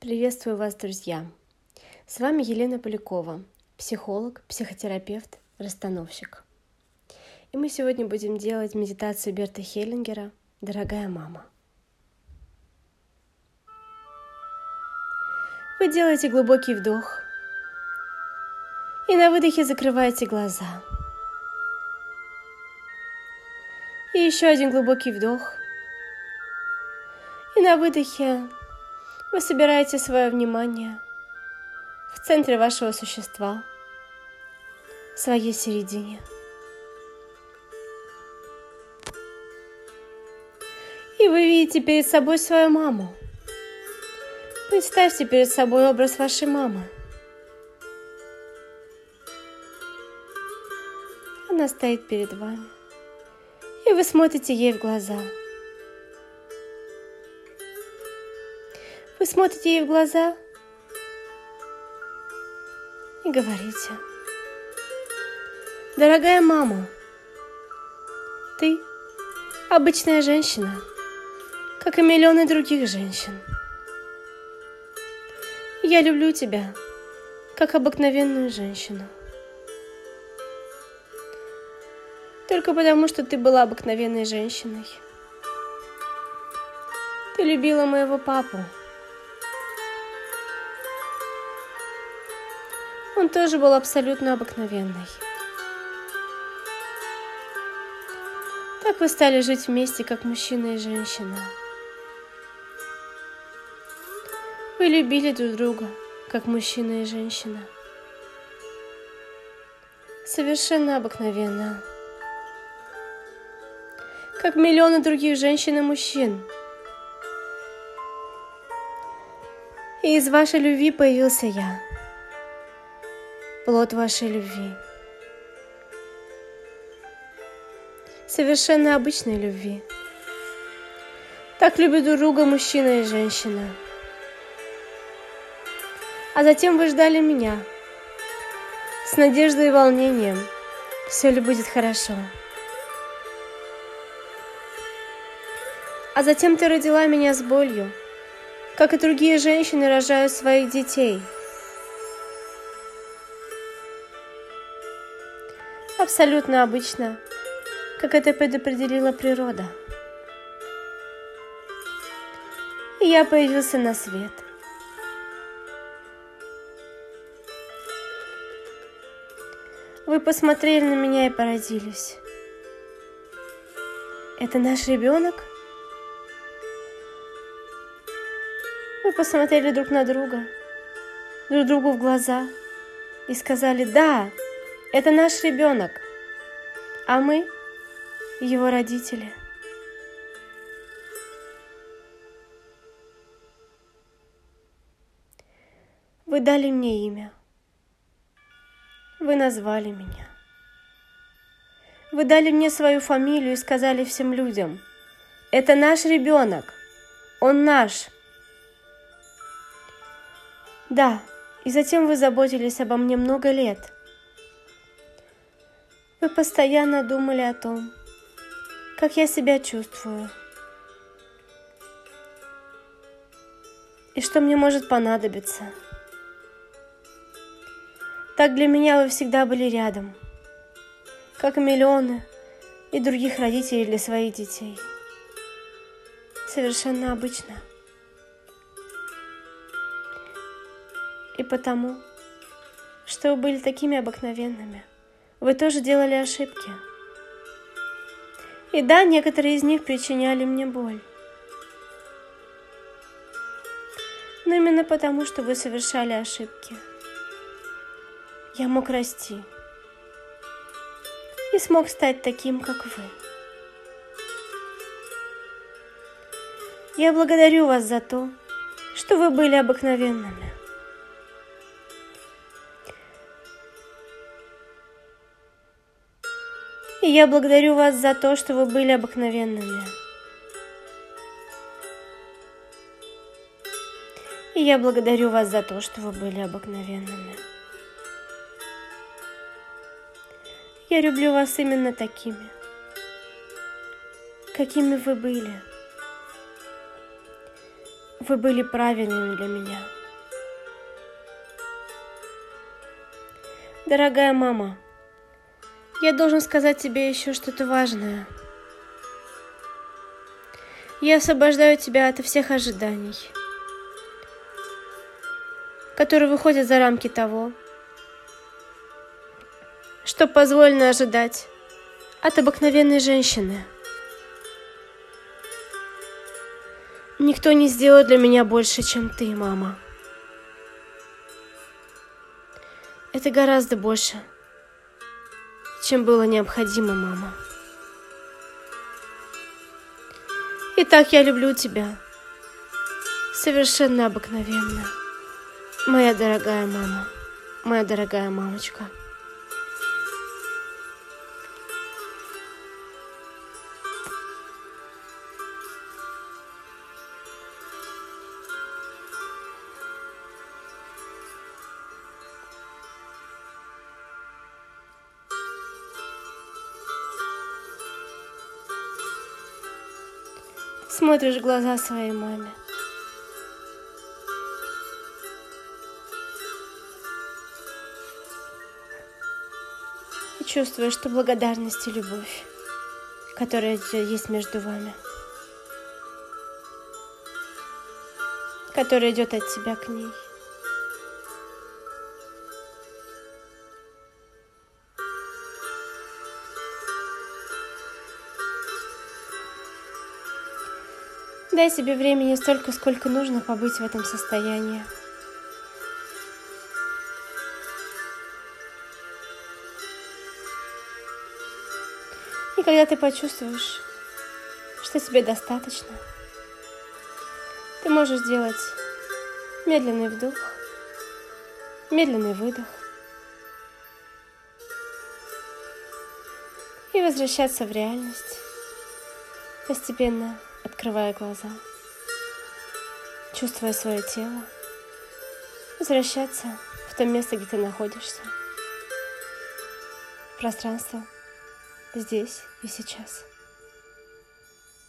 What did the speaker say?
Приветствую вас, друзья! С вами Елена Полякова, психолог, психотерапевт, расстановщик. И мы сегодня будем делать медитацию Берта Хеллингера «Дорогая мама». Вы делаете глубокий вдох и на выдохе закрываете глаза. И еще один глубокий вдох. И на выдохе вы собираете свое внимание в центре вашего существа, в своей середине. И вы видите перед собой свою маму. Представьте перед собой образ вашей мамы. Она стоит перед вами, и вы смотрите ей в глаза – Вы смотрите ей в глаза и говорите, дорогая мама, ты обычная женщина, как и миллионы других женщин. Я люблю тебя, как обыкновенную женщину. Только потому, что ты была обыкновенной женщиной. Ты любила моего папу, Он тоже был абсолютно обыкновенный. Так вы стали жить вместе, как мужчина и женщина. Вы любили друг друга, как мужчина и женщина. Совершенно обыкновенно. Как миллионы других женщин и мужчин. И из вашей любви появился я плод вашей любви. Совершенно обычной любви. Так любят друг друга мужчина и женщина. А затем вы ждали меня. С надеждой и волнением. Все ли будет хорошо. А затем ты родила меня с болью, как и другие женщины рожают своих детей – абсолютно обычно, как это предопределила природа. И я появился на свет. Вы посмотрели на меня и поразились. Это наш ребенок? Мы посмотрели друг на друга, друг другу в глаза и сказали «Да, это наш ребенок, а мы его родители. Вы дали мне имя. Вы назвали меня. Вы дали мне свою фамилию и сказали всем людям, это наш ребенок, он наш. Да, и затем вы заботились обо мне много лет – вы постоянно думали о том, как я себя чувствую. И что мне может понадобиться. Так для меня вы всегда были рядом, как миллионы и других родителей для своих детей. Совершенно обычно. И потому, что вы были такими обыкновенными – вы тоже делали ошибки. И да, некоторые из них причиняли мне боль. Но именно потому, что вы совершали ошибки, я мог расти и смог стать таким, как вы. Я благодарю вас за то, что вы были обыкновенными. И я благодарю вас за то, что вы были обыкновенными. И я благодарю вас за то, что вы были обыкновенными. Я люблю вас именно такими, какими вы были. Вы были правильными для меня. Дорогая мама, я должен сказать тебе еще что-то важное. Я освобождаю тебя от всех ожиданий, которые выходят за рамки того, что позволено ожидать от обыкновенной женщины. Никто не сделает для меня больше, чем ты, мама. Это гораздо больше, чем было необходимо, мама. Итак, я люблю тебя. Совершенно обыкновенно. Моя дорогая мама. Моя дорогая мамочка. Смотришь в глаза своей маме. И чувствуешь, что благодарность и любовь, которая есть между вами, которая идет от тебя к ней. Дай себе времени столько, сколько нужно побыть в этом состоянии. И когда ты почувствуешь, что тебе достаточно, ты можешь сделать медленный вдох, медленный выдох и возвращаться в реальность постепенно открывая глаза, чувствуя свое тело, возвращаться в то место, где ты находишься. Пространство здесь и сейчас.